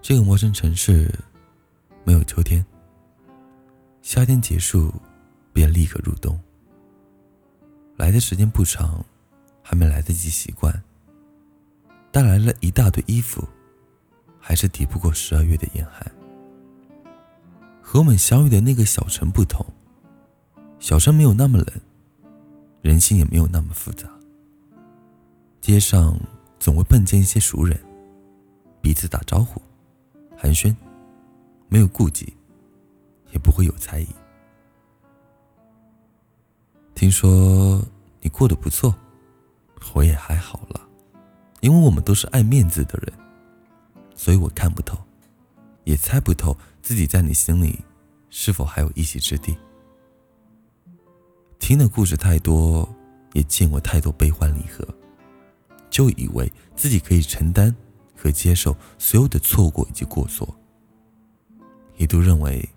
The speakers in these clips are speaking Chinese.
这个陌生城市没有秋天，夏天结束便立刻入冬。来的时间不长，还没来得及习惯，带来了一大堆衣服，还是抵不过十二月的严寒。和我们相遇的那个小城不同，小城没有那么冷，人心也没有那么复杂。街上总会碰见一些熟人，彼此打招呼。寒暄，没有顾忌，也不会有猜疑。听说你过得不错，我也还好了，因为我们都是爱面子的人，所以我看不透，也猜不透自己在你心里是否还有一席之地。听的故事太多，也见过太多悲欢离合，就以为自己可以承担。可接受所有的错过以及过错，一度认为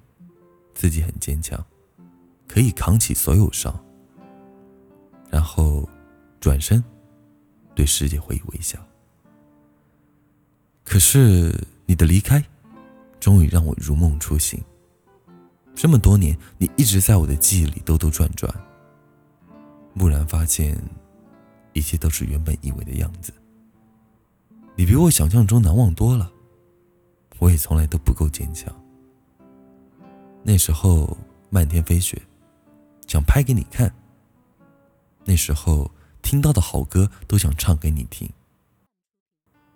自己很坚强，可以扛起所有伤，然后转身对世界回以微笑。可是你的离开，终于让我如梦初醒。这么多年，你一直在我的记忆里兜兜转转，蓦然发现，一切都是原本以为的样子。你比我想象中难忘多了，我也从来都不够坚强。那时候漫天飞雪，想拍给你看。那时候听到的好歌都想唱给你听。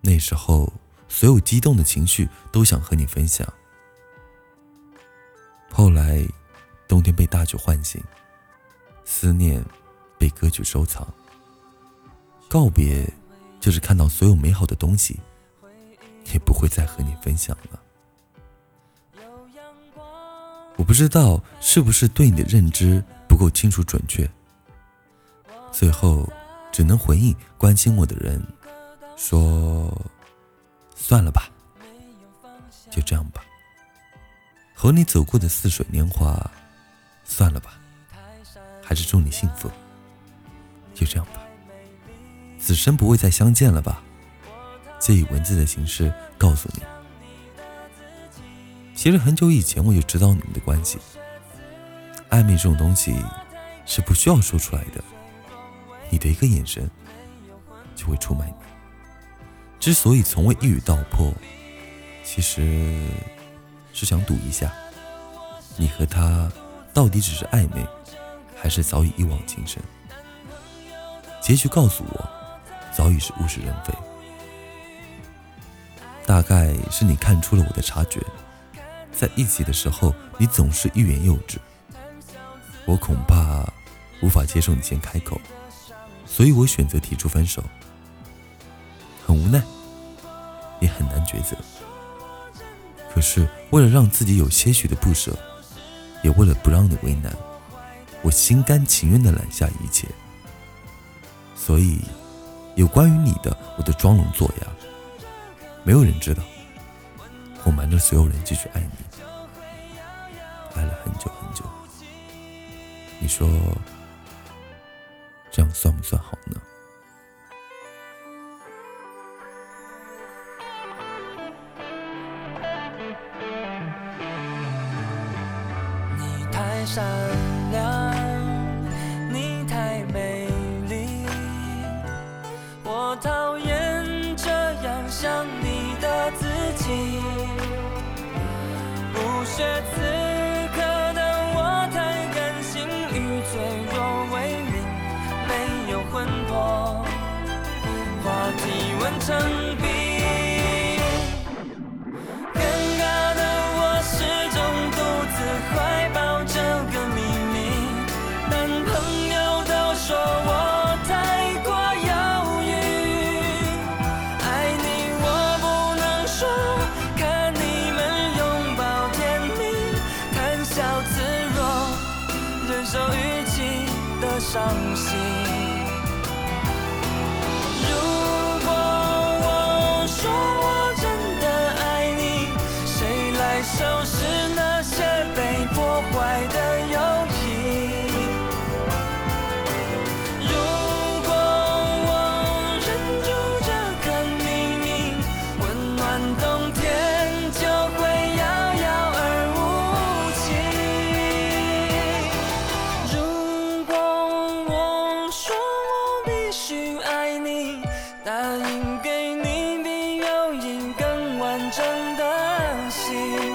那时候所有激动的情绪都想和你分享。后来冬天被大雪唤醒，思念被歌曲收藏，告别。就是看到所有美好的东西，也不会再和你分享了。我不知道是不是对你的认知不够清楚准确，最后只能回应关心我的人，说算了吧，就这样吧。和你走过的似水年华，算了吧，还是祝你幸福，就这样吧。此生不会再相见了吧？借以文字的形式告诉你。其实很久以前我就知道你们的关系。暧昧这种东西是不需要说出来的，你的一个眼神就会出卖你。之所以从未一语道破，其实是想赌一下，你和他到底只是暧昧，还是早已一往情深？结局告诉我。早已是物是人非，大概是你看出了我的察觉，在一起的时候，你总是欲言又止，我恐怕无法接受你先开口，所以我选择提出分手。很无奈，也很难抉择。可是为了让自己有些许的不舍，也为了不让你为难，我心甘情愿的揽下一切。所以。有关于你的，我的装聋作哑，没有人知道。我瞒着所有人继续爱你，爱了很久很久。你说这样算不算好呢？你太善不屑此刻的我太甘心与脆弱为邻，没有魂魄，话题完成心。